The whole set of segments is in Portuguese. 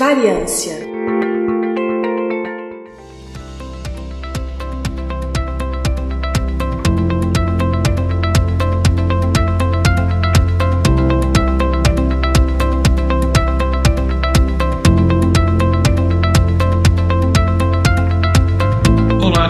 Variância.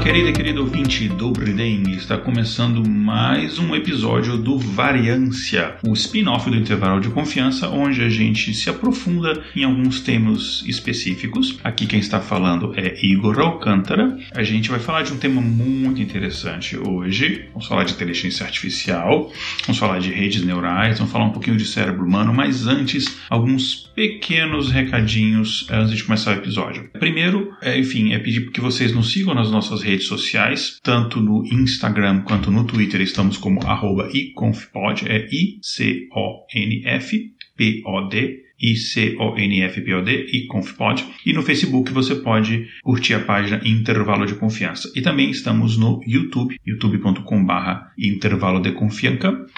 Querida e querido ouvinte do Briden, está começando mais um episódio do Variância, o spin-off do Intervalo de Confiança, onde a gente se aprofunda em alguns temas específicos. Aqui quem está falando é Igor Alcântara. A gente vai falar de um tema muito interessante hoje. Vamos falar de inteligência artificial, vamos falar de redes neurais, vamos falar um pouquinho de cérebro humano, mas antes, alguns pequenos recadinhos antes de começar o episódio. Primeiro, é, enfim, é pedir que vocês nos sigam nas nossas redes sociais, tanto no Instagram quanto no Twitter, estamos como arroba iconfpod, é I-C-O-N-F-P-O-D ICONFPOD e ConfPod. E no Facebook você pode curtir a página Intervalo de Confiança. E também estamos no YouTube, youtube.com.br Intervalo de Confiança.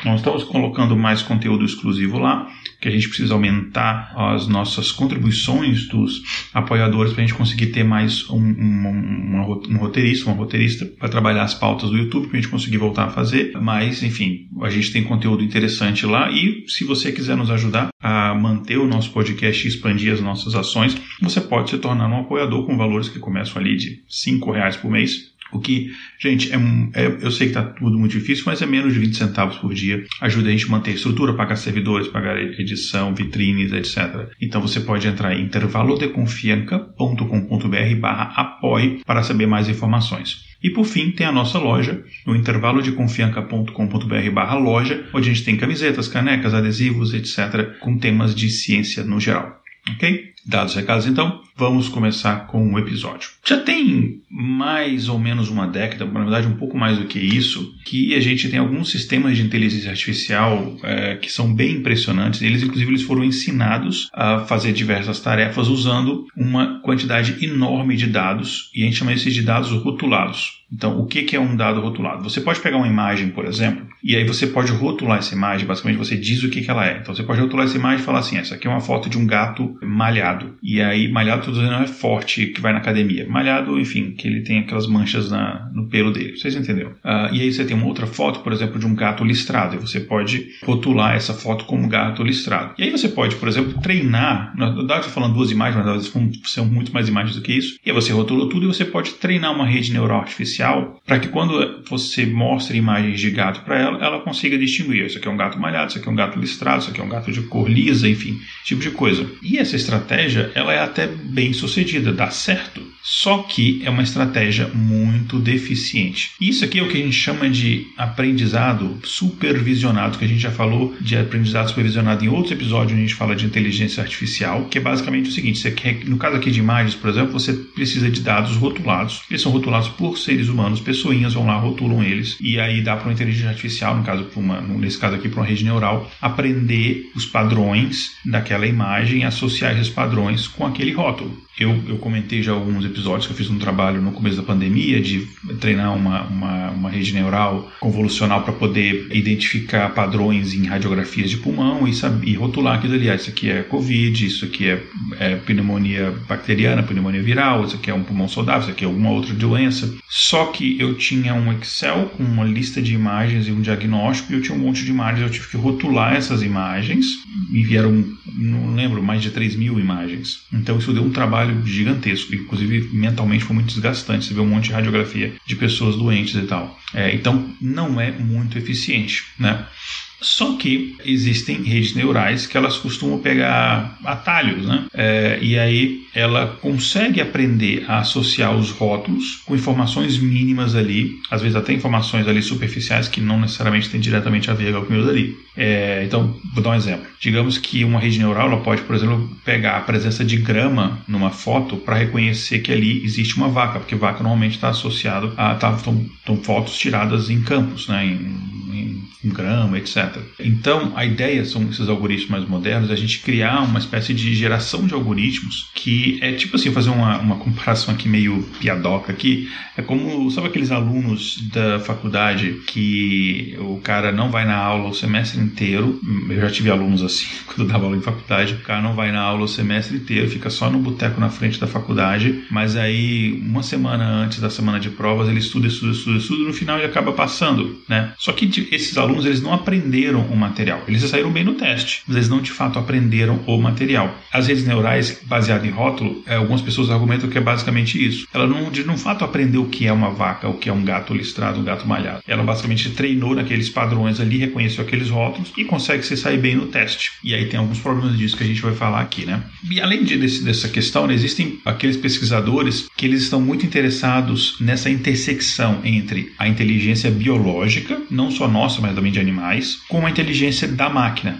Nós estamos colocando mais conteúdo exclusivo lá, que a gente precisa aumentar as nossas contribuições dos apoiadores para a gente conseguir ter mais um, um, um, um roteirista, uma roteirista para trabalhar as pautas do YouTube, para a gente conseguir voltar a fazer. Mas, enfim, a gente tem conteúdo interessante lá e se você quiser nos ajudar a manter o nosso podcast e expandir as nossas ações, você pode se tornar um apoiador com valores que começam ali de R$ reais por mês. O que, gente, é, é eu sei que está tudo muito difícil, mas é menos de 20 centavos por dia. Ajuda a gente a manter a estrutura, pagar servidores, pagar edição, vitrines, etc. Então você pode entrar em intervalodeconfianca.com.br barra apoie para saber mais informações. E por fim, tem a nossa loja, no intervalodeconfianca.com.br barra loja, onde a gente tem camisetas, canecas, adesivos, etc., com temas de ciência no geral. Ok? Dados os recados, então, vamos começar com o episódio. Já tem mais ou menos uma década, na verdade um pouco mais do que isso, que a gente tem alguns sistemas de inteligência artificial é, que são bem impressionantes. Eles, inclusive, eles foram ensinados a fazer diversas tarefas usando uma quantidade enorme de dados, e a gente chama esses de dados rotulados. Então, o que é um dado rotulado? Você pode pegar uma imagem, por exemplo, e aí você pode rotular essa imagem, basicamente você diz o que ela é. Então, você pode rotular essa imagem e falar assim: essa aqui é uma foto de um gato malhado. E aí, malhado, estou dizendo, não é forte, que vai na academia. Malhado, enfim, que ele tem aquelas manchas na, no pelo dele. Vocês entenderam? Uh, e aí, você tem uma outra foto, por exemplo, de um gato listrado. E você pode rotular essa foto como gato listrado. E aí, você pode, por exemplo, treinar. Na verdade, estou falando duas imagens, mas vezes são muito mais imagens do que isso. E aí, você rotula tudo e você pode treinar uma rede neural artificial para que quando você mostre imagens de gato para ela, ela consiga distinguir. Isso aqui é um gato malhado, isso aqui é um gato listrado, isso aqui é um gato de cor lisa, enfim, tipo de coisa. E essa estratégia, ela é até bem sucedida, dá certo. Só que é uma estratégia muito deficiente. Isso aqui é o que a gente chama de aprendizado supervisionado, que a gente já falou de aprendizado supervisionado em outros episódios, onde a gente fala de inteligência artificial, que é basicamente o seguinte: você quer, no caso aqui de imagens, por exemplo, você precisa de dados rotulados. Eles são rotulados por seres humanos, pessoinhas vão lá, rotulam eles, e aí dá para uma inteligência artificial, no caso, uma, nesse caso aqui, para uma rede neural, aprender os padrões daquela imagem e associar esses padrões com aquele rótulo. Eu, eu comentei já alguns episódios que eu fiz um trabalho no começo da pandemia de treinar uma, uma, uma rede neural convolucional para poder identificar padrões em radiografias de pulmão e, saber, e rotular aquilo ali. Ah, isso aqui é Covid, isso aqui é, é pneumonia bacteriana, pneumonia viral, isso aqui é um pulmão saudável, isso aqui é alguma outra doença. Só que eu tinha um Excel com uma lista de imagens e um diagnóstico e eu tinha um monte de imagens, eu tive que rotular essas imagens e vieram, não lembro, mais de 3 mil imagens. Então isso deu um trabalho gigantesco, inclusive mentalmente foi muito desgastante. Você vê um monte de radiografia de pessoas doentes e tal. É, então não é muito eficiente, né? Só que existem redes neurais que elas costumam pegar atalhos, né? É, e aí ela consegue aprender a associar os rótulos com informações mínimas ali, às vezes até informações ali superficiais que não necessariamente têm diretamente a ver com aquilo dali. É, então, vou dar um exemplo. Digamos que uma rede neural ela pode, por exemplo, pegar a presença de grama numa foto para reconhecer que ali existe uma vaca, porque vaca normalmente está associado a tá, fotos tiradas em campos, né? Em, em um grama, etc. Então, a ideia são esses algoritmos mais modernos, a gente criar uma espécie de geração de algoritmos que é tipo assim, fazer uma, uma comparação aqui meio piadoca aqui, é como, sabe aqueles alunos da faculdade que o cara não vai na aula o semestre inteiro, eu já tive alunos assim, quando eu dava aula em faculdade, o cara não vai na aula o semestre inteiro, fica só no boteco na frente da faculdade, mas aí uma semana antes da semana de provas ele estuda, estuda, estuda, estuda, no final ele acaba passando, né? Só que esses alunos eles não aprenderam o material, eles saíram bem no teste, mas eles não de fato aprenderam o material. As redes neurais baseadas em rótulo, é, algumas pessoas argumentam que é basicamente isso. Ela não de no fato aprendeu o que é uma vaca, o que é um gato listrado, um gato malhado. Ela basicamente treinou naqueles padrões ali, reconheceu aqueles rótulos e consegue se sair bem no teste. E aí tem alguns problemas disso que a gente vai falar aqui, né? E além de, desse, dessa questão, né, existem aqueles pesquisadores que eles estão muito interessados nessa intersecção entre a inteligência biológica, não só nossa, mas também de animais, com a inteligência da máquina,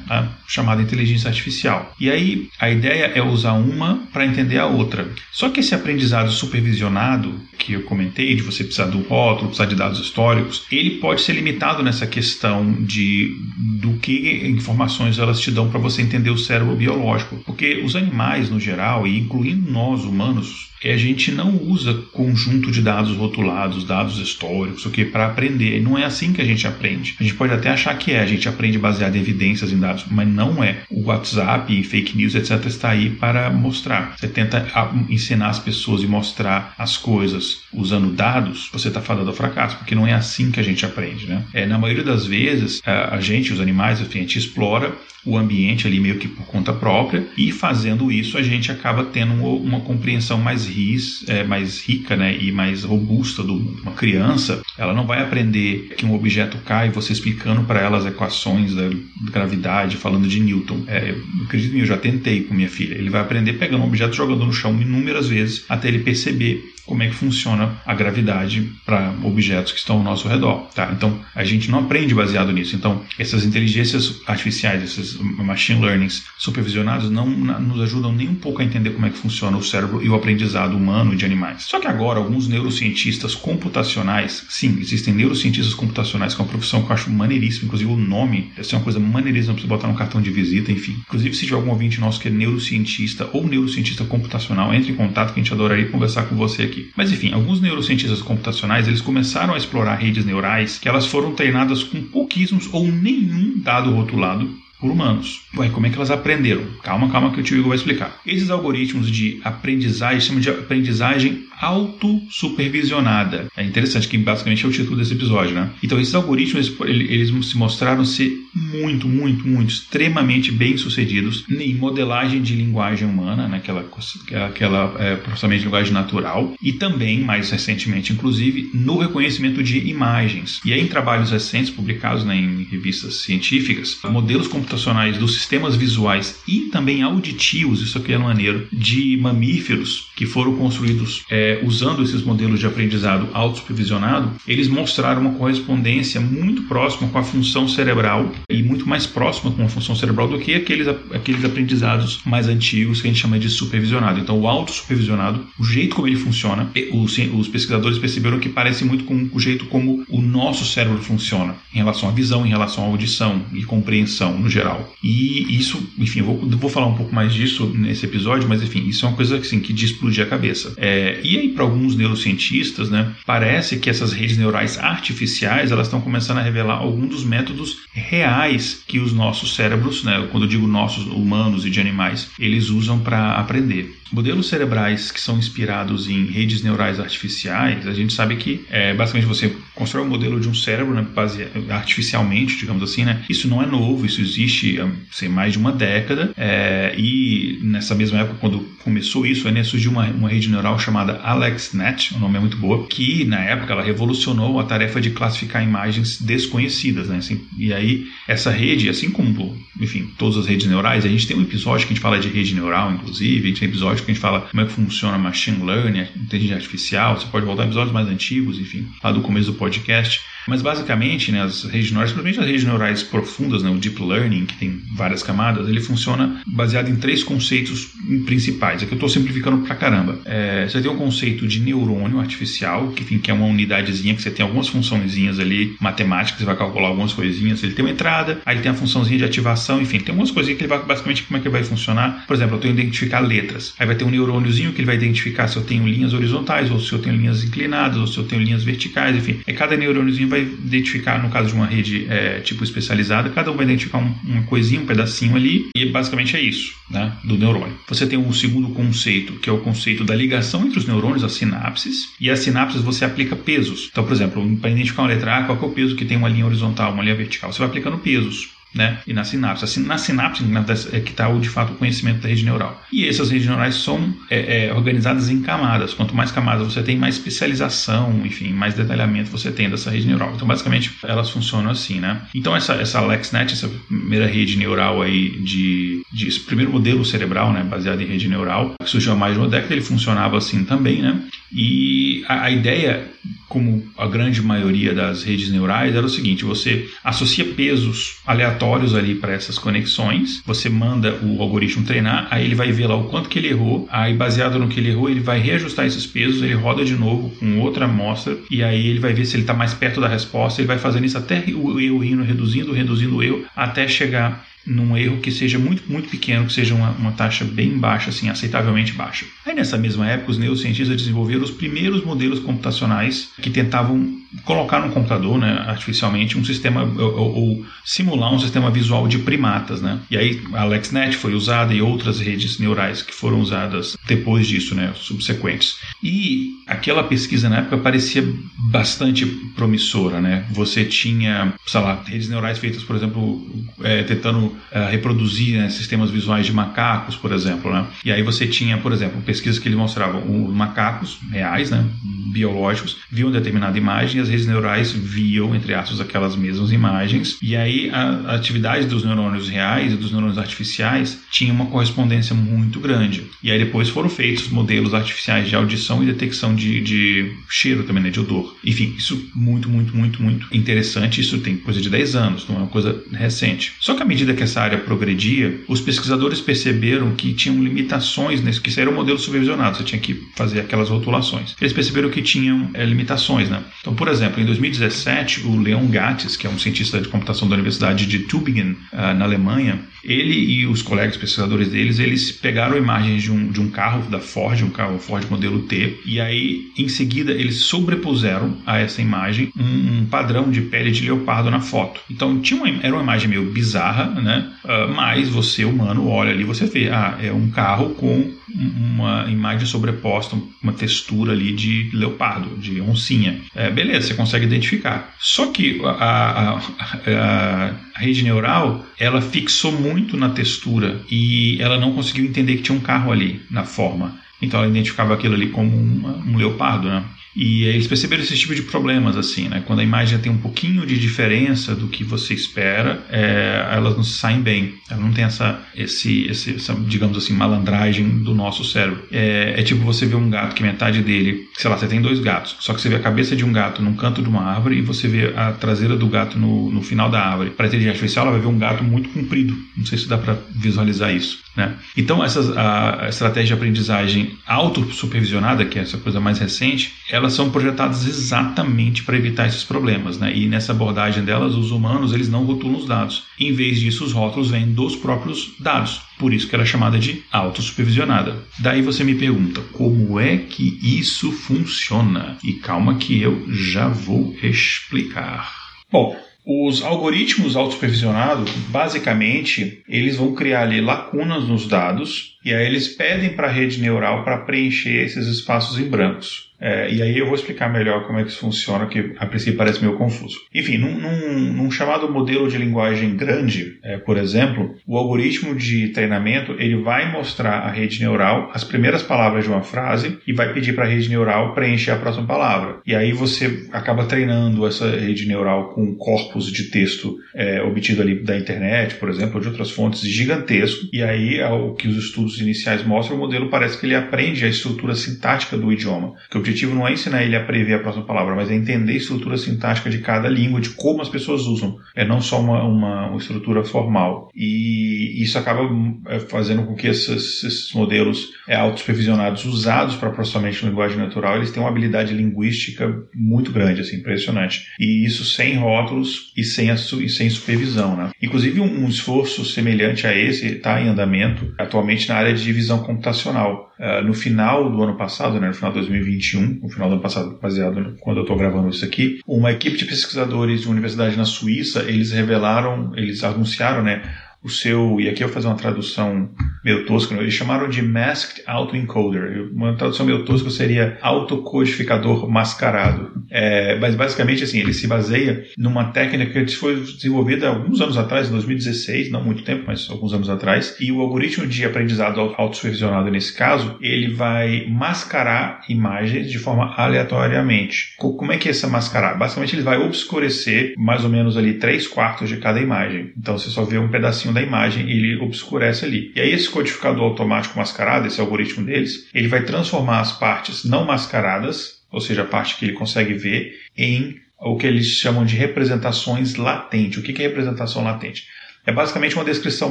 chamada inteligência artificial. E aí a ideia é usar uma para entender a outra. Só que esse aprendizado supervisionado que eu comentei, de você precisar do rótulo, precisar de dados históricos, ele pode ser limitado nessa questão de do que informações elas te dão para você entender o cérebro biológico. Porque os animais, no geral, e incluindo nós humanos, a gente não usa conjunto de dados rotulados, dados históricos, o que para aprender. Não é assim que a gente aprende. A gente pode até achar que é, gente aprende baseado em evidências em dados, mas não é. O WhatsApp, fake news, etc, está aí para mostrar. Você tenta ensinar as pessoas e mostrar as coisas usando dados, você está falando do fracasso, porque não é assim que a gente aprende, né? É, na maioria das vezes, a, a gente, os animais, a gente explora o ambiente ali meio que por conta própria e fazendo isso a gente acaba tendo uma compreensão mais ris, é, mais rica né, e mais robusta do mundo. Uma criança ela não vai aprender que um objeto cai você explicando para ela as equações da gravidade falando de Newton. É, acredito eu já tentei com minha filha. Ele vai aprender pegando um objeto jogando no chão inúmeras vezes até ele perceber como é que funciona a gravidade para objetos que estão ao nosso redor, tá? Então, a gente não aprende baseado nisso. Então, essas inteligências artificiais, esses machine learnings supervisionados não nos ajudam nem um pouco a entender como é que funciona o cérebro e o aprendizado humano de animais. Só que agora, alguns neurocientistas computacionais, sim, existem neurocientistas computacionais, que é uma profissão que eu acho maneiríssima, inclusive o nome deve ser uma coisa maneiríssima para você botar no cartão de visita, enfim. Inclusive, se tiver algum ouvinte nosso que é neurocientista ou neurocientista computacional, entre em contato que a gente adoraria conversar com você aqui. Mas enfim, alguns neurocientistas computacionais eles começaram a explorar redes neurais que elas foram treinadas com pouquíssimos ou nenhum dado rotulado por humanos. Ué, como é que elas aprenderam? Calma, calma que o tio Igor vai explicar. Esses algoritmos de aprendizagem chamam de aprendizagem autossupervisionada. É interessante que basicamente é o título desse episódio, né? Então esses algoritmos eles, se mostraram ser muito, muito, muito extremamente bem sucedidos em modelagem de linguagem humana, naquela né? aquela é, processamento de linguagem natural e também mais recentemente, inclusive, no reconhecimento de imagens. E aí em trabalhos recentes publicados né, em revistas científicas, modelos computacionais dos sistemas visuais e também auditivos, isso aqui é maneiro, de mamíferos que foram construídos é, usando esses modelos de aprendizado autossupervisionado, eles mostraram uma correspondência muito próxima com a função cerebral e muito mais próxima com a função cerebral do que aqueles, aqueles aprendizados mais antigos que a gente chama de supervisionado. Então, o autossupervisionado, o jeito como ele funciona, os, os pesquisadores perceberam que parece muito com o jeito como o nosso cérebro funciona em relação à visão, em relação à audição e compreensão no geral. E isso, enfim, eu vou, vou falar um pouco mais disso nesse episódio, mas enfim, isso é uma coisa assim, que de explodir a cabeça. É, e aí, para alguns neurocientistas, né, parece que essas redes neurais artificiais elas estão começando a revelar alguns dos métodos reais que os nossos cérebros, né, quando eu digo nossos humanos e de animais, eles usam para aprender. Modelos cerebrais que são inspirados em redes neurais artificiais, a gente sabe que é, basicamente você constrói um modelo de um cérebro né, base, artificialmente, digamos assim, né? Isso não é novo, isso existe há sei, mais de uma década. É, e nessa mesma época, quando começou isso, né, surgiu uma, uma rede neural chamada AlexNet, o nome é muito boa, que na época ela revolucionou a tarefa de classificar imagens desconhecidas, né? Assim, e aí essa rede, assim como, enfim, todas as redes neurais, a gente tem um episódio que a gente fala de rede neural, inclusive, a gente tem um episódio que a gente fala como é que funciona machine learning, inteligência artificial, você pode voltar a episódios mais antigos, enfim, lá do começo do podcast Mas basicamente, né, as redes neurais, principalmente as redes neurais profundas, né, o deep learning, que tem várias camadas, ele funciona baseado em três conceitos principais. Aqui eu estou simplificando pra caramba. É, você tem um conceito de neurônio artificial, que, enfim, que é uma unidadezinha que você tem algumas funçõezinhas ali matemáticas, você vai calcular algumas coisinhas. Ele tem uma entrada, aí ele tem a funçãozinha de ativação, enfim, tem algumas coisinhas que ele vai basicamente como é que vai funcionar. Por exemplo, eu tenho que identificar letras. Aí vai ter um neurôniozinho que ele vai identificar se eu tenho linhas horizontais, ou se eu tenho linhas inclinadas, ou se eu tenho linhas verticais, enfim. É cada neurôniozinho vai identificar, no caso de uma rede é, tipo especializada, cada um vai identificar um, uma coisinha, um pedacinho ali, e basicamente é isso, né, do neurônio. Você tem um segundo conceito, que é o conceito da ligação entre os neurônios, as sinapses, e as sinapses você aplica pesos. Então, por exemplo, para identificar uma letra A, qual é o peso que tem uma linha horizontal, uma linha vertical? Você vai aplicando pesos né? E na sinapse. Assim, na sinapse é que está de fato o conhecimento da rede neural. E essas redes neurais são é, é, organizadas em camadas. Quanto mais camadas você tem, mais especialização, enfim, mais detalhamento você tem dessa rede neural. Então, basicamente, elas funcionam assim, né? Então, essa, essa LexNet, essa primeira rede neural aí de, de esse primeiro modelo cerebral, né, baseado em rede neural, que surgiu há mais de uma década, ele funcionava assim também, né? E a, a ideia, como a grande maioria das redes neurais, era o seguinte: você associa pesos aleatórios ali para essas conexões, você manda o algoritmo treinar, aí ele vai ver lá o quanto que ele errou, aí baseado no que ele errou, ele vai reajustar esses pesos, ele roda de novo com outra amostra, e aí ele vai ver se ele está mais perto da resposta, ele vai fazendo isso até o erro indo reduzindo, reduzindo o erro, até chegar num erro que seja muito, muito pequeno, que seja uma, uma taxa bem baixa, assim, aceitavelmente baixa. Aí nessa mesma época, os neurocientistas desenvolveram os primeiros modelos computacionais que tentavam colocar no computador, né, artificialmente, um sistema ou, ou, simular um sistema visual de primatas, né? E aí a AlexNet foi usada e outras redes neurais que foram usadas depois disso, né, subsequentes. E aquela pesquisa na época parecia bastante promissora, né? Você tinha, sei lá, redes neurais feitas, por exemplo, é, tentando uh, reproduzir né, sistemas visuais de macacos, por exemplo. Né? E aí você tinha, por exemplo, pesquisas que eles mostravam os macacos reais, né, biológicos, viam determinada imagem e as redes neurais viam, entre aspas, aquelas mesmas imagens. E aí a, atividade dos neurônios reais e dos neurônios artificiais tinha uma correspondência muito grande. E aí depois foram feitos modelos artificiais de audição e detecção de, de cheiro também, né, de odor. Enfim, isso muito, muito, muito, muito interessante. Isso tem coisa de 10 anos, não é uma coisa recente. Só que à medida que que essa área progredia, os pesquisadores perceberam que tinham limitações nesse, que isso era um modelo supervisionado, você tinha que fazer aquelas rotulações. Eles perceberam que tinham é, limitações, né? Então, por exemplo, em 2017, o Leon Gattis, que é um cientista de computação da Universidade de Tübingen, uh, na Alemanha, ele e os colegas pesquisadores deles, eles pegaram imagens de um, de um carro da Ford, um carro Ford modelo T, e aí, em seguida, eles sobrepuseram a essa imagem um, um padrão de pele de leopardo na foto. Então, tinha uma, era uma imagem meio bizarra, né? Uh, mas você, humano, olha ali, você vê, ah, é um carro com uma imagem sobreposta, uma textura ali de leopardo, de oncinha. É, beleza, você consegue identificar. Só que a, a, a, a rede neural, ela fixou muito na textura e ela não conseguiu entender que tinha um carro ali na forma. Então ela identificava aquilo ali como um, um leopardo, né? E eles perceberam esse tipo de problemas, assim, né? Quando a imagem tem um pouquinho de diferença do que você espera, é, elas não saem bem. Ela não tem essa, esse, esse, essa, digamos assim, malandragem do nosso cérebro. É, é, tipo você ver um gato que metade dele, sei lá, você tem dois gatos, só que você vê a cabeça de um gato num canto de uma árvore e você vê a traseira do gato no, no final da árvore. Para a inteligência artificial, ela vai ver um gato muito comprido. Não sei se dá para visualizar isso. Né? Então, essas, a, estratégia de aprendizagem auto-supervisionada, que é essa coisa mais recente, elas são projetadas exatamente para evitar esses problemas. Né? E nessa abordagem delas, os humanos eles não rotulam os dados. Em vez disso, os rótulos vêm dos próprios dados. Por isso que ela é chamada de auto-supervisionada. Daí você me pergunta, como é que isso funciona? E calma que eu já vou explicar. Bom, os algoritmos autosupervisionados, basicamente, eles vão criar ali lacunas nos dados e aí eles pedem para a rede neural para preencher esses espaços em brancos. É, e aí eu vou explicar melhor como é que isso funciona, que a princípio parece meio confuso. Enfim, num, num, num chamado modelo de linguagem grande, é, por exemplo, o algoritmo de treinamento ele vai mostrar à rede neural as primeiras palavras de uma frase e vai pedir para a rede neural preencher a próxima palavra. E aí você acaba treinando essa rede neural com corpos de texto é, obtido ali da internet, por exemplo, ou de outras fontes gigantesco. E aí o que os estudos estudos iniciais mostram, o modelo parece que ele aprende a estrutura sintática do idioma. Que o objetivo não é ensinar ele a prever a próxima palavra, mas é entender a estrutura sintática de cada língua, de como as pessoas usam. É não só uma, uma, uma estrutura formal. E isso acaba é, fazendo com que esses, esses modelos é, autossupervisionados usados para processamento de linguagem natural, eles têm uma habilidade linguística muito grande, assim, impressionante. E isso sem rótulos e sem, a, e sem supervisão. Né? Inclusive, um, um esforço semelhante a esse está em andamento atualmente na área de divisão computacional. Uh, no final do ano passado, né, no final de 2021, no final do ano passado, baseado no, quando eu estou gravando isso aqui, uma equipe de pesquisadores de uma universidade na Suíça, eles revelaram, eles anunciaram, né, o seu, e aqui eu vou fazer uma tradução meio tosca, eles chamaram de Masked Autoencoder. Uma tradução meio tosca seria autocodificador mascarado. É, mas basicamente assim, ele se baseia numa técnica que foi desenvolvida alguns anos atrás, em 2016, não muito tempo, mas alguns anos atrás, e o algoritmo de aprendizado autossupervisionado nesse caso, ele vai mascarar imagens de forma aleatoriamente. Como é que é essa mascarar? Basicamente ele vai obscurecer mais ou menos ali 3 quartos de cada imagem. Então você só vê um pedacinho da imagem e ele obscurece ali. E aí esse codificador automático mascarado, esse algoritmo deles, ele vai transformar as partes não mascaradas, ou seja, a parte que ele consegue ver, em o que eles chamam de representações latentes. O que é representação latente? É basicamente uma descrição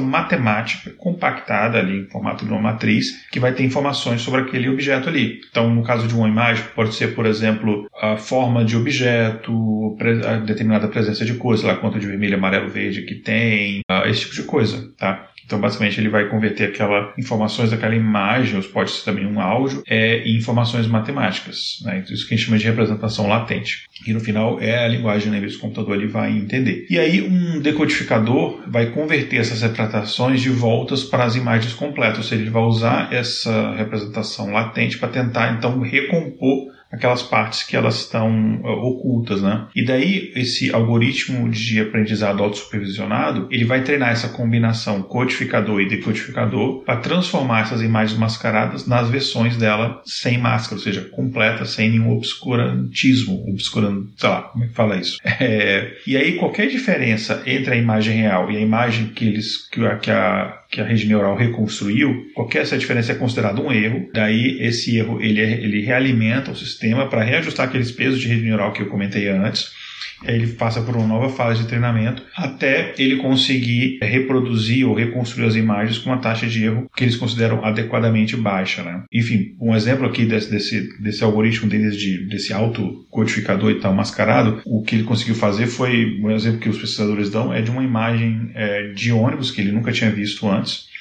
matemática compactada ali em formato de uma matriz que vai ter informações sobre aquele objeto ali. Então, no caso de uma imagem, pode ser, por exemplo, a forma de objeto, a determinada presença de cor, sei lá, quanto de vermelho, amarelo, verde que tem, esse tipo de coisa, tá? Então, basicamente, ele vai converter aquela informações daquela imagem, ou pode ser também um áudio, é, em informações matemáticas. Né? Então, isso que a gente chama de representação latente. E no final é a linguagem né, que o computador ele vai entender. E aí, um decodificador vai converter essas representações de voltas para as imagens completas, ou seja, ele vai usar essa representação latente para tentar então recompor aquelas partes que elas estão uh, ocultas, né? E daí esse algoritmo de aprendizado autossupervisionado, ele vai treinar essa combinação codificador e decodificador para transformar essas imagens mascaradas nas versões dela sem máscara, ou seja, completa, sem nenhum obscurantismo, obscurant, sei lá, como é que fala isso? É, e aí qualquer diferença entre a imagem real e a imagem que eles que a, que a que a rede neural reconstruiu, qualquer essa diferença é considerada um erro. Daí esse erro ele, é, ele realimenta o sistema para reajustar aqueles pesos de rede neural que eu comentei antes ele passa por uma nova fase de treinamento até ele conseguir reproduzir ou reconstruir as imagens com uma taxa de erro que eles consideram adequadamente baixa. Né? Enfim, um exemplo aqui desse, desse, desse algoritmo deles, de, desse autocodificador e tal mascarado, o que ele conseguiu fazer foi, um exemplo que os pesquisadores dão, é de uma imagem é, de ônibus que ele nunca tinha visto antes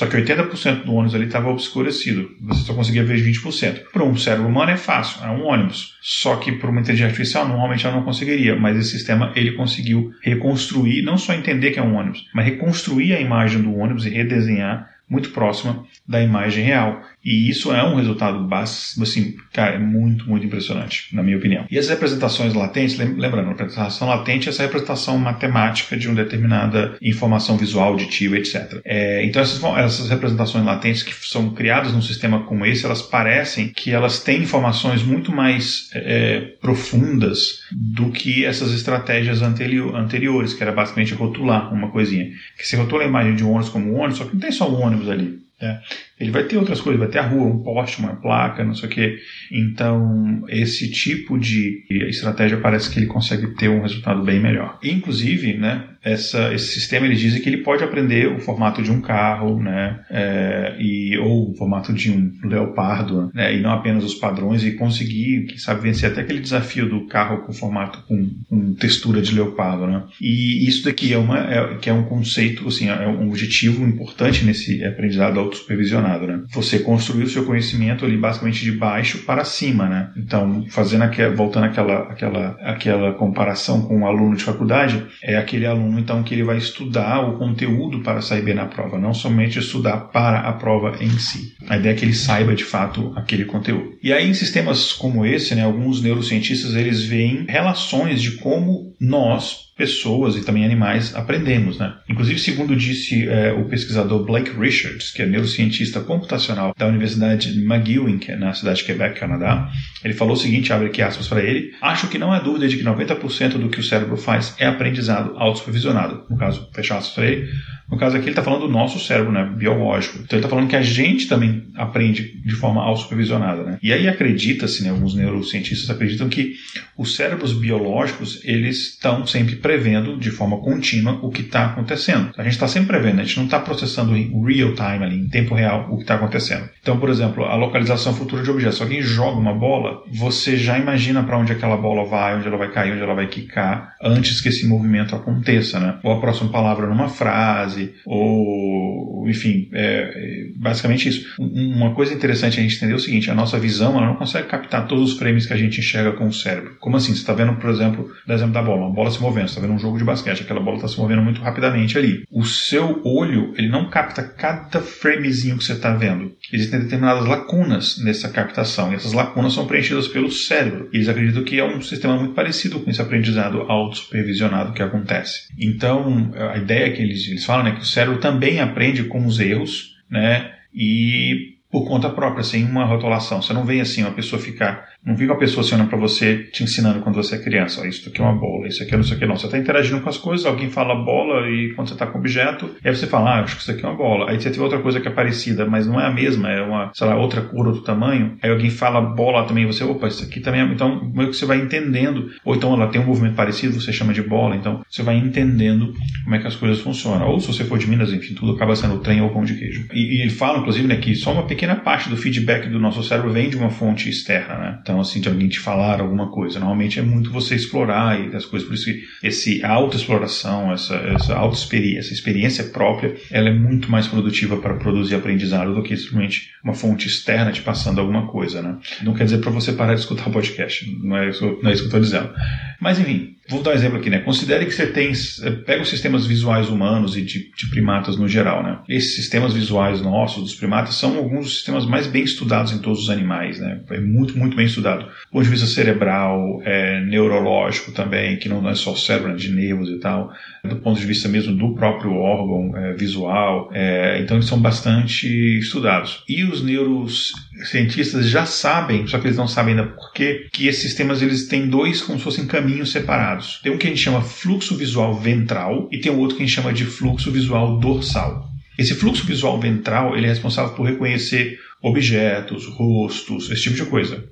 só que 80% do ônibus ali estava obscurecido. Você só conseguia ver 20%. Para um cérebro humano é fácil, é um ônibus. Só que para uma inteligência artificial, normalmente ela não conseguiria. Mas esse sistema ele conseguiu reconstruir, não só entender que é um ônibus, mas reconstruir a imagem do ônibus e redesenhar muito próxima da imagem real. E isso é um resultado assim, cara, é muito, muito impressionante, na minha opinião. E as representações latentes, lembrando, a representação latente é essa representação matemática de uma determinada informação visual, auditiva, etc. É, então essas, essas representações latentes que são criadas num sistema como esse, elas parecem que elas têm informações muito mais é, profundas do que essas estratégias anterior, anteriores, que era basicamente rotular uma coisinha. Que se rotula a imagem de um ônibus como um ônibus, só que não tem só um ônibus ali. Né? Ele vai ter outras coisas, vai ter a rua, um poste, uma placa, não sei o quê. Então, esse tipo de estratégia parece que ele consegue ter um resultado bem melhor. Inclusive, né, essa, esse sistema ele diz que ele pode aprender o formato de um carro, né, é, e, ou o formato de um leopardo, né, e não apenas os padrões, e conseguir, quem sabe, vencer até aquele desafio do carro com formato com, com textura de leopardo. Né. E isso daqui é, uma, é, que é um conceito, assim, é um objetivo importante nesse aprendizado autossupervisionado. Né. Você construir o seu conhecimento ali basicamente de baixo para cima. Né. Então, fazendo aquela, voltando àquela, àquela, àquela comparação com um aluno de faculdade, é aquele aluno aluno, então, que ele vai estudar o conteúdo para sair bem na prova, não somente estudar para a prova em si. A ideia é que ele saiba, de fato, aquele conteúdo. E aí, em sistemas como esse, né, alguns neurocientistas, eles veem relações de como nós, pessoas e também animais aprendemos, né? Inclusive, segundo disse é, o pesquisador Blake Richards, que é neurocientista computacional da Universidade McGill, que na cidade de Quebec, Canadá, ele falou o seguinte, abre aqui aspas para ele, acho que não há dúvida de que 90% do que o cérebro faz é aprendizado autossupervisionado. No caso, fechar aspas para ele, no caso aqui ele está falando do nosso cérebro, né, biológico. Então ele está falando que a gente também aprende de forma autossupervisionada, né? E aí acredita-se, né, alguns neurocientistas acreditam que os cérebros biológicos, eles estão sempre prevendo de forma contínua o que está acontecendo. A gente está sempre prevendo, a gente não está processando em real time ali, em tempo real, o que está acontecendo. Então, por exemplo, a localização futura de objetos. Se alguém joga uma bola, você já imagina para onde aquela bola vai, onde ela vai cair, onde ela vai quicar, antes que esse movimento aconteça, né? Ou a próxima palavra numa frase, ou enfim, é, basicamente isso. Uma coisa interessante a gente entender é o seguinte: a nossa visão ela não consegue captar todos os frames que a gente enxerga com o cérebro. Como assim? Você está vendo, por exemplo, o exemplo da bola, uma bola se movendo, você está vendo um jogo de basquete, aquela bola está se movendo muito rapidamente ali. O seu olho ele não capta cada framezinho que você está vendo. Existem determinadas lacunas nessa captação e essas lacunas são preenchidas pelo cérebro. Eles acreditam que é um sistema muito parecido com esse aprendizado auto-supervisionado que acontece. Então, a ideia que eles, eles falam é que o cérebro também aprende com os erros, né? E por conta própria, sem uma rotulação. Você não vê assim uma pessoa ficar não fica a pessoa assim para você te ensinando quando você é criança. isso aqui é uma bola, isso aqui é não sei o que. Não, você está interagindo com as coisas, alguém fala bola e quando você está com objeto, aí você fala, ah, acho que isso aqui é uma bola. Aí você tem outra coisa que é parecida, mas não é a mesma, é uma, sei lá, outra cor, outro tamanho. Aí alguém fala bola também, você, opa, isso aqui também é. Então, meio que você vai entendendo. Ou então ela tem um movimento parecido, você chama de bola. Então, você vai entendendo como é que as coisas funcionam. Ou se você for de Minas, enfim, tudo acaba sendo trem ou pão de queijo. E, e ele fala, inclusive, né, que só uma pequena parte do feedback do nosso cérebro vem de uma fonte externa, né? Então, assim, de alguém te falar alguma coisa. Normalmente é muito você explorar e as coisas. Por isso que esse autoexploração, essa, essa autoexperiência, essa experiência própria, ela é muito mais produtiva para produzir aprendizado do que simplesmente uma fonte externa te passando alguma coisa, né? Não quer dizer para você parar de escutar podcast. Não é isso, não é isso que eu estou dizendo. Mas, enfim, Vou dar um exemplo aqui, né? Considere que você tem. Eh, pega os sistemas visuais humanos e de, de, primatas no geral, né? Esses sistemas visuais nossos, dos primatas, são alguns dos sistemas mais bem estudados em todos os animais, né? É muito, muito bem estudado. Do ponto de vista cerebral, é, neurológico também, que não é só o cérebro, né? de nervos e tal. Do ponto de vista mesmo do próprio órgão é, visual. É, então, eles são bastante estudados. E os neurocientistas já sabem, só que eles não sabem ainda por quê, que esses sistemas eles têm dois, como se fossem caminhos separados. Tem um que a gente chama fluxo visual ventral e tem um outro que a gente chama de fluxo visual dorsal. Esse fluxo visual ventral ele é responsável por reconhecer objetos, rostos, esse tipo de coisa.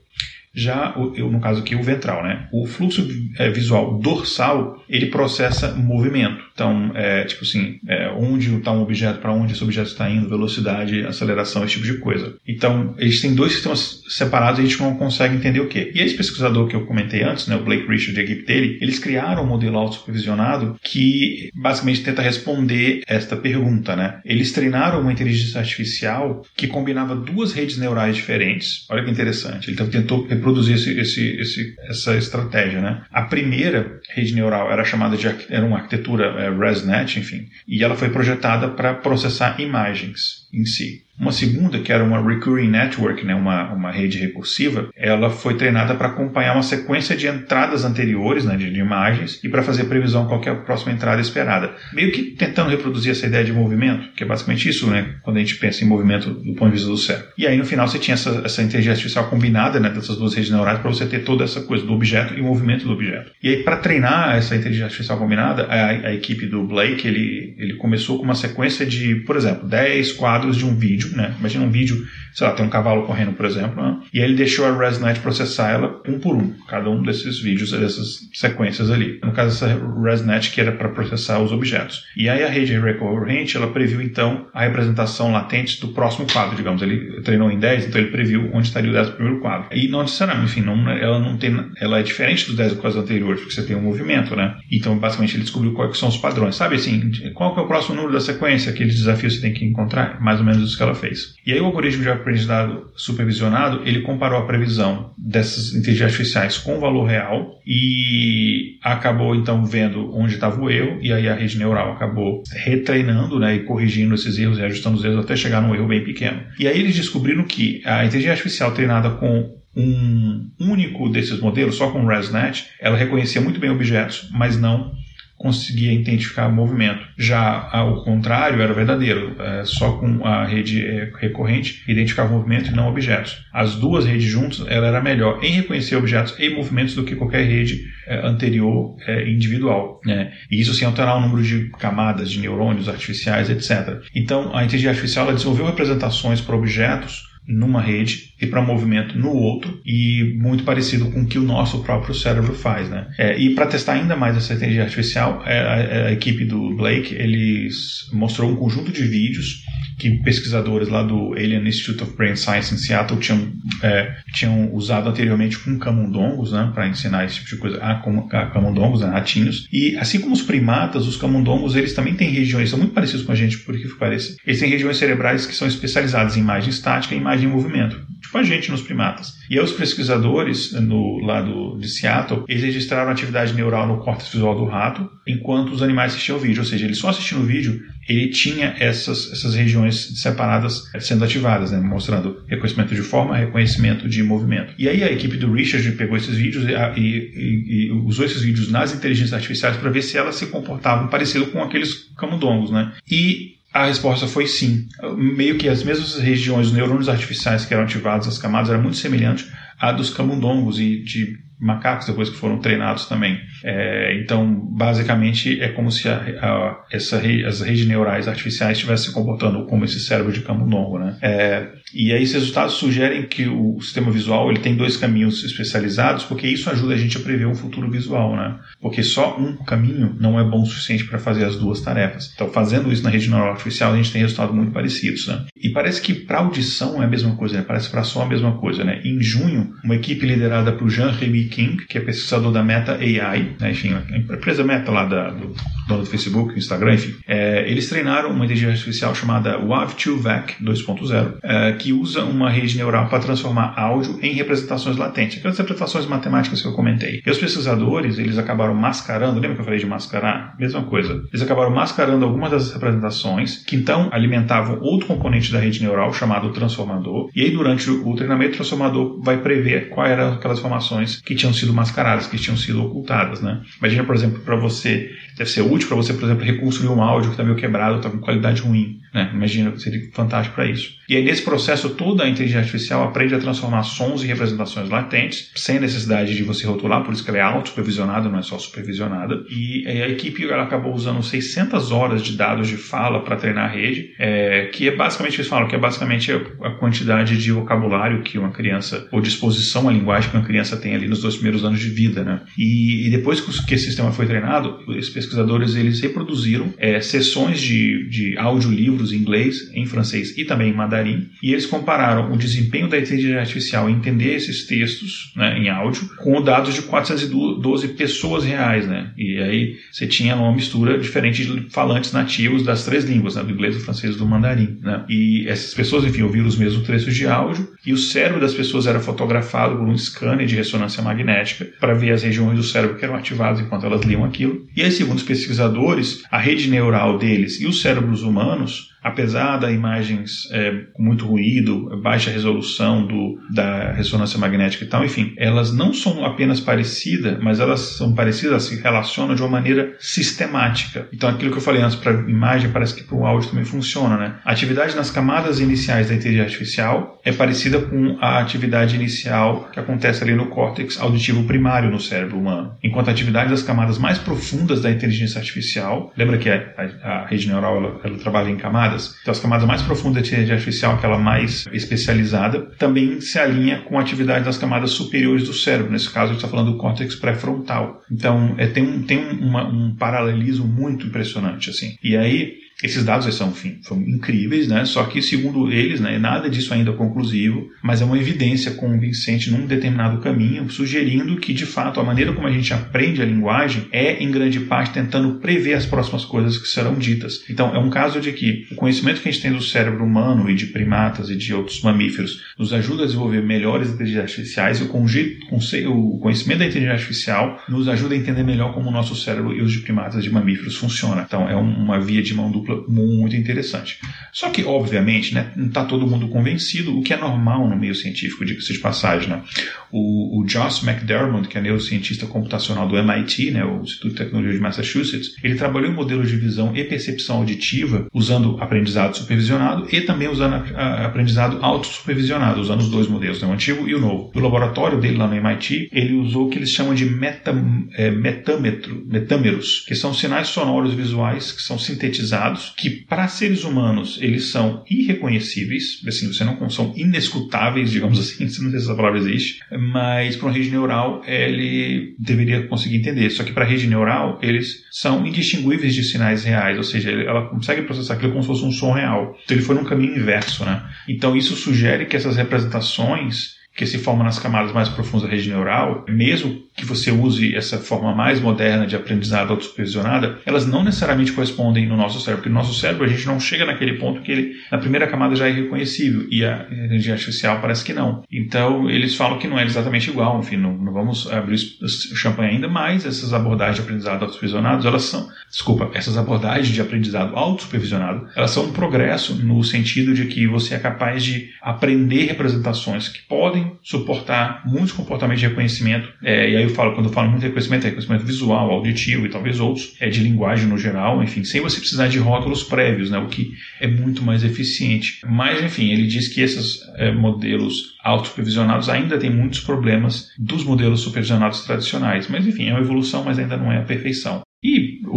Já, no caso aqui, o ventral, né? O fluxo é, visual dorsal, ele processa movimento. Então, é, tipo assim, é, onde está um objeto, para onde esse objeto está indo, velocidade, aceleração, esse tipo de coisa. Então, eles têm dois sistemas separados e a gente não consegue entender o quê. E esse pesquisador que eu comentei antes, né, o Blake Richard e a equipe dele, eles criaram um modelo auto-supervisionado que basicamente tenta responder esta pergunta, né? Eles treinaram uma inteligência artificial que combinava duas redes neurais diferentes. Olha que interessante. Ele tentou reproduzir esse, esse, esse, essa estratégia, né? A primeira rede neural era chamada de era uma arquitetura é, ResNet, enfim, e ela foi projetada para processar imagens em si. Uma segunda, que era uma Recurring Network, né, uma, uma rede recursiva, ela foi treinada para acompanhar uma sequência de entradas anteriores né, de, de imagens e para fazer previsão qual é a próxima entrada esperada. Meio que tentando reproduzir essa ideia de movimento, que é basicamente isso, né, quando a gente pensa em movimento do ponto de vista do cérebro. E aí no final você tinha essa, essa inteligência artificial combinada né, dessas duas redes neurais para você ter toda essa coisa do objeto e movimento do objeto. E aí para treinar essa inteligência artificial combinada, a, a equipe do Blake ele, ele começou com uma sequência de, por exemplo, 10 quadros de um vídeo vídeo, né? Imagina um vídeo, sei lá, tem um cavalo correndo, por exemplo, né? e aí ele deixou a ResNet processar ela um por um, cada um desses vídeos, dessas sequências ali. No caso, essa ResNet que era para processar os objetos. E aí a rede recorrente, ela previu então a representação latente do próximo quadro, digamos. Ele treinou em 10, então ele previu onde estaria o 10 do primeiro quadro. E não necessariamente, enfim, não, ela não tem, ela é diferente dos 10 quadros anteriores, porque você tem um movimento, né? Então, basicamente, ele descobriu quais são os padrões. Sabe assim, qual é o próximo número da sequência, aqueles desafios que você tem que encontrar? Mais ou menos isso que ela fez. E aí o algoritmo de aprendizado supervisionado, ele comparou a previsão dessas inteligências artificiais com o valor real e acabou então vendo onde estava o erro e aí a rede neural acabou retreinando né, e corrigindo esses erros e ajustando os erros até chegar num erro bem pequeno. E aí eles descobriram que a inteligência artificial treinada com um único desses modelos, só com o ResNet, ela reconhecia muito bem objetos, mas não conseguia identificar movimento. Já ao contrário era verdadeiro, é, só com a rede é, recorrente identificava movimento e não objetos. As duas redes juntas, ela era melhor em reconhecer objetos e movimentos do que qualquer rede é, anterior é, individual. Né? E isso sem alterar o número de camadas de neurônios artificiais, etc. Então, a inteligência artificial desenvolveu representações para objetos numa rede e para movimento no outro e muito parecido com o que o nosso próprio cérebro faz, né? É, e para testar ainda mais essa inteligência artificial, é, a, a, equipe do Blake eles mostrou um conjunto de vídeos que pesquisadores lá do Alien Institute of Brain Science em Seattle tinham, é, tinham usado anteriormente com camundongos, né, para ensinar esse tipo de coisa a, a camundongos, né, ratinhos. E assim como os primatas, os camundongos eles também têm regiões, são muito parecidos com a gente, por que pareça. Eles têm regiões cerebrais que são especializadas em imagem estática e imagem em movimento, tipo a gente nos primatas. E aí os pesquisadores no lado de Seattle, eles registraram atividade neural no córtex visual do rato, enquanto os animais assistiam o vídeo, ou seja, eles só assistindo vídeo, ele tinha essas, essas regiões separadas sendo ativadas, né, mostrando reconhecimento de forma, reconhecimento de movimento. E aí a equipe do Richard pegou esses vídeos e, e, e usou esses vídeos nas inteligências artificiais para ver se elas se comportavam parecido com aqueles camundongos, né? E a resposta foi sim. Meio que as mesmas regiões, os neurônios artificiais que eram ativados, as camadas, eram muito semelhantes à dos camundongos e de macacos depois que foram treinados também. É, então, basicamente, é como se a, a, essa as redes neurais artificiais estivessem se comportando como esse cérebro de camundongo, né? É, e aí esses resultados sugerem que o sistema visual ele tem dois caminhos especializados, porque isso ajuda a gente a prever um futuro visual, né? Porque só um caminho não é bom o suficiente para fazer as duas tarefas. Então, fazendo isso na rede neural artificial, a gente tem resultados muito parecidos, né? E parece que para audição é a mesma coisa, né? Parece para som a mesma coisa, né? Em junho, uma equipe liderada por Jean-Remy King, que é pesquisador da Meta AI, né? enfim, a empresa Meta lá da, do dono do Facebook, Instagram, enfim, é, eles treinaram uma inteligência artificial chamada WAV2VAC 2.0, é, que usa uma rede neural para transformar áudio em representações latentes, aquelas representações matemáticas que eu comentei. E os pesquisadores, eles acabaram mascarando, lembra que eu falei de mascarar? Mesma coisa. Eles acabaram mascarando algumas das representações, que então alimentavam outro componente da rede neural chamado transformador, e aí durante o treinamento o transformador vai prever quais eram aquelas informações que tinham sido mascaradas, que tinham sido ocultadas, né? Imagina, por exemplo, para você, deve ser útil para você, por exemplo, reconstruir um áudio que está meio quebrado, está com qualidade ruim, né? Imagina, seria fantástico para isso. E aí nesse processo toda a inteligência artificial aprende a transformar sons em representações latentes, sem necessidade de você rotular, por isso que ela é auto-supervisionada, não é só supervisionada. E a equipe ela acabou usando 600 horas de dados de fala para treinar a rede, é, que é basicamente, eles falam que é basicamente a quantidade de vocabulário que uma criança, ou disposição à linguagem que uma criança tem ali nos dois primeiros anos de vida, né? E, e depois que esse sistema foi treinado, os pesquisadores eles reproduziram é, sessões de, de audiolivros em inglês, em francês e também em mandarim, e eles compararam o desempenho da inteligência artificial em entender esses textos né, em áudio com dados de 412 pessoas reais, né? E aí você tinha uma mistura diferente de falantes nativos das três línguas, né, do inglês, do francês e do mandarim, né? E essas pessoas, enfim, ouviram os mesmos trechos de áudio e o cérebro das pessoas era fotografado por um scanner de ressonância magnética para ver as regiões do cérebro que eram ativadas enquanto elas liam aquilo. E aí, segundo os pesquisadores, a rede neural deles e os cérebros humanos apesar das imagens é, com muito ruído, baixa resolução do, da ressonância magnética e tal, enfim, elas não são apenas parecidas, mas elas são parecidas, se relacionam de uma maneira sistemática. Então, aquilo que eu falei antes para imagem, parece que para o áudio também funciona, né? A atividade nas camadas iniciais da inteligência artificial é parecida com a atividade inicial que acontece ali no córtex auditivo primário no cérebro humano, enquanto a atividade das camadas mais profundas da inteligência artificial, lembra que a, a, a rede neural ela, ela trabalha em camadas, camadas. Então, as camadas mais profundas da inteligência artificial, aquela mais especializada, também se alinha com a atividade das camadas superiores do cérebro. Nesse caso, a gente está falando do córtex pré-frontal. Então, é, tem, um, tem uma, um paralelismo muito impressionante. assim. E aí, esses dados são, enfim, são incríveis, né? Só que, segundo eles, né, nada disso ainda é conclusivo, mas é uma evidência convincente num determinado caminho, sugerindo que, de fato, a maneira como a gente aprende a linguagem é, em grande parte, tentando prever as próximas coisas que serão ditas. Então, é um caso de que o conhecimento que a gente tem do cérebro humano e de primatas e de outros mamíferos nos ajuda a desenvolver melhores inteligências artificiais e o, o conhecimento da inteligência artificial nos ajuda a entender melhor como o nosso cérebro e os de primatas e de mamíferos funcionam. Então, é uma via de mão dupla dupla muito interessante. Só que, obviamente, né, não está todo mundo convencido, o que é normal no meio científico, diga-se de passagem. Né? O, o Joss McDermott, que é neurocientista computacional do MIT, né, o Instituto de Tecnologia de Massachusetts, ele trabalhou em modelos de visão e percepção auditiva usando aprendizado supervisionado e também usando aprendizado autossupervisionado, usando os dois modelos, né, o antigo e o novo. No laboratório dele lá no MIT, ele usou o que eles chamam de meta, é, metâmetro, metâmeros, que são sinais sonoros visuais que são sintetizados, que para seres humanos eles são irreconhecíveis, assim, você não são inescutáveis, digamos assim, não sei se essa palavra existe, mas para uma rede neural ele deveria conseguir entender. Só que para a rede neural eles são indistinguíveis de sinais reais, ou seja, ela consegue processar aquilo como se fosse um som real. Então ele foi num caminho inverso, né? Então isso sugere que essas representações que se formam nas camadas mais profundas da rede neural, mesmo que você use essa forma mais moderna de aprendizado autosupervisionada, elas não necessariamente correspondem no nosso cérebro, porque no nosso cérebro a gente não chega naquele ponto que ele, na primeira camada, já é reconhecível, e a inteligência artificial parece que não. Então, eles falam que não é exatamente igual, enfim, não, não vamos abrir o champanhe ainda mais, essas abordagens de aprendizado autosupervisionado, elas são, desculpa, essas abordagens de aprendizado autosupervisionado, elas são um progresso no sentido de que você é capaz de aprender representações que podem suportar muitos comportamentos de reconhecimento. É, e aí eu falo, quando eu falo muito reconhecimento, é reconhecimento visual, auditivo e talvez outros, é de linguagem no geral, enfim, sem você precisar de rótulos prévios, né, o que é muito mais eficiente. Mas, enfim, ele diz que esses é, modelos autosupervisionados ainda têm muitos problemas dos modelos supervisionados tradicionais. Mas, enfim, é uma evolução, mas ainda não é a perfeição.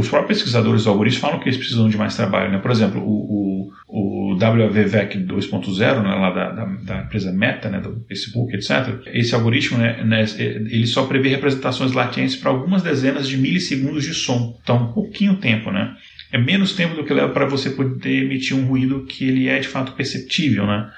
Os próprios pesquisadores do algoritmo falam que eles precisam de mais trabalho. Né? Por exemplo, o, o, o WVVEC 2.0, né, lá da, da, da, empresa Meta, né, do Facebook, etc., esse algoritmo né, né, ele só prevê representações latentes para algumas dezenas de milissegundos de som. Então, um pouquinho tempo. Né? É menos tempo do que leva para você poder emitir um ruído que ele é de fato perceptível. Né?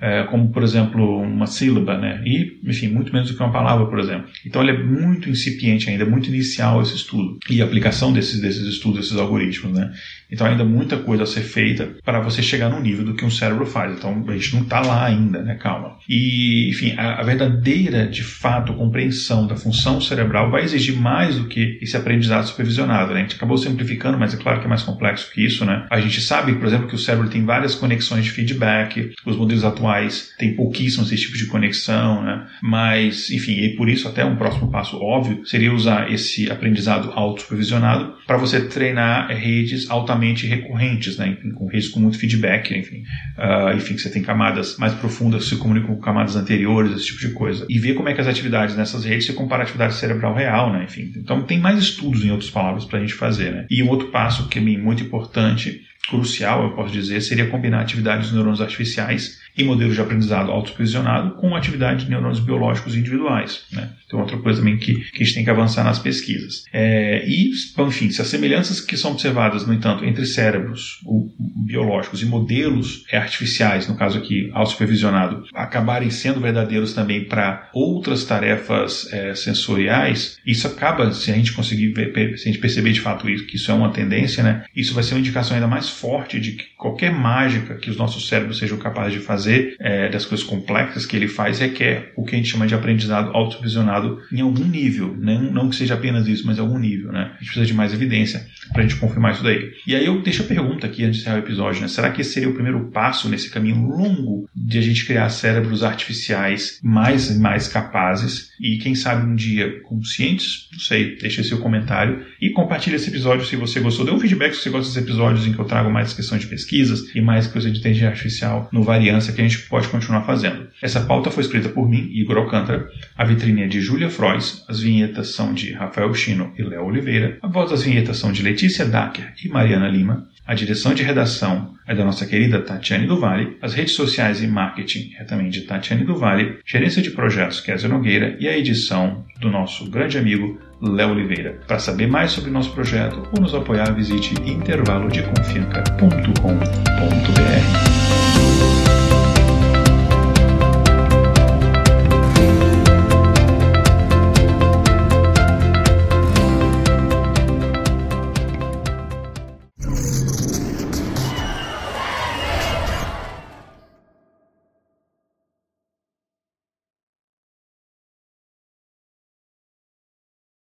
é, como por exemplo uma sílaba, né? E, enfim, muito menos do que uma palavra, por exemplo. Então ele é muito incipiente ainda, muito inicial esse estudo e a aplicação desses, desses estudos, desses algoritmos, né? Então ainda muita coisa a ser feita para você chegar no nível do que um cérebro faz. Então a gente não está lá ainda, né? Calma. E, enfim, a, a, verdadeira, de fato, compreensão da função cerebral vai exigir mais do que esse aprendizado supervisionado, né? A gente acabou simplificando, mas é claro que é mais complexo que isso, né? A gente sabe, por exemplo, que o cérebro tem várias conexões de feedback, os modelos atuais têm pouquíssimos esse tipo de conexão, né? Mas, enfim, e por isso até um próximo passo óbvio seria usar esse aprendizado auto-supervisionado para você treinar redes altamente extremamente recorrentes, né? Com redes com muito feedback, enfim, uh, enfim, você tem camadas mais profundas que se comunicam com camadas anteriores, esse tipo de coisa. E ver como é que as atividades nessas redes se comparam à atividade cerebral real, né? Enfim, então tem mais estudos, em outras palavras, para a gente fazer, né? E um outro passo que é muito importante crucial, eu posso dizer, seria combinar atividades de neurônios artificiais e modelos de aprendizado autosupervisionado com atividade de neurônios biológicos individuais. Né? Então, outra coisa também que, que a gente tem que avançar nas pesquisas. É, e, enfim, se as semelhanças que são observadas, no entanto, entre cérebros biológicos e modelos artificiais, no caso aqui, autosupervisionado, acabarem sendo verdadeiros também para outras tarefas é, sensoriais, isso acaba, se a gente conseguir ver, se a gente perceber de fato isso, que isso é uma tendência, né, isso vai ser uma indicação ainda mais forte de que qualquer mágica que os nossos cérebros sejam capazes de fazer, é, das coisas complexas que ele faz, requer o que a gente chama de aprendizado autovisionado em algum nível. Né? Não que seja apenas isso, mas algum nível. Né? A gente precisa de mais evidência para a gente confirmar isso daí. E aí eu deixo a pergunta aqui antes de encerrar o episódio. Né? Será que esse seria o primeiro passo nesse caminho longo de a gente criar cérebros artificiais mais e mais capazes e quem sabe um dia conscientes? Não sei, deixa seu comentário e compartilha esse episódio se você gostou. Dê um feedback se você gosta desses episódios em que eu trago mais questão de pesquisas e mais coisa de inteligência artificial no Variância que a gente pode continuar fazendo. Essa pauta foi escrita por mim, Igor Alcântara, a vitrine é de Júlia Frois, as vinhetas são de Rafael Chino e Léo Oliveira, a voz das vinhetas são de Letícia Dacker e Mariana Lima, a direção de redação é da nossa querida Tatiane Duvalle, as redes sociais e marketing é também de Tatiane Duvalle, gerência de projetos Kézia Nogueira. E a edição do nosso grande amigo Léo Oliveira. Para saber mais sobre o nosso projeto ou nos apoiar, visite intervalodeconfianca.com.br.